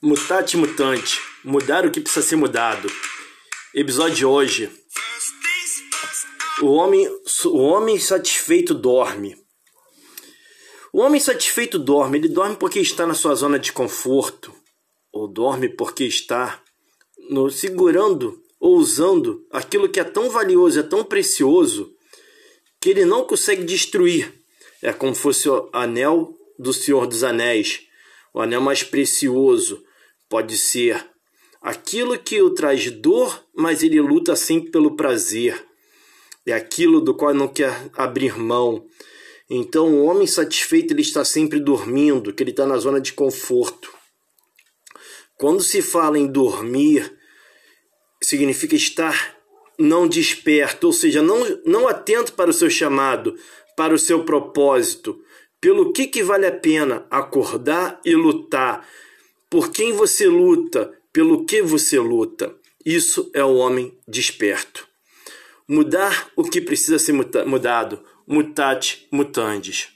Mutate mutante, mudar o que precisa ser mudado. Episódio de hoje. O homem, o homem satisfeito dorme. O homem satisfeito dorme. Ele dorme porque está na sua zona de conforto, ou dorme porque está no, segurando ou usando aquilo que é tão valioso, é tão precioso, que ele não consegue destruir. É como fosse o anel do Senhor dos Anéis, o anel mais precioso Pode ser aquilo que o traz dor, mas ele luta sempre pelo prazer. É aquilo do qual não quer abrir mão. Então, o homem satisfeito ele está sempre dormindo, que ele está na zona de conforto. Quando se fala em dormir, significa estar não desperto, ou seja, não, não atento para o seu chamado, para o seu propósito. Pelo que, que vale a pena acordar e lutar? Por quem você luta? Pelo que você luta? Isso é o homem desperto. Mudar o que precisa ser mudado. Mutate mutandis.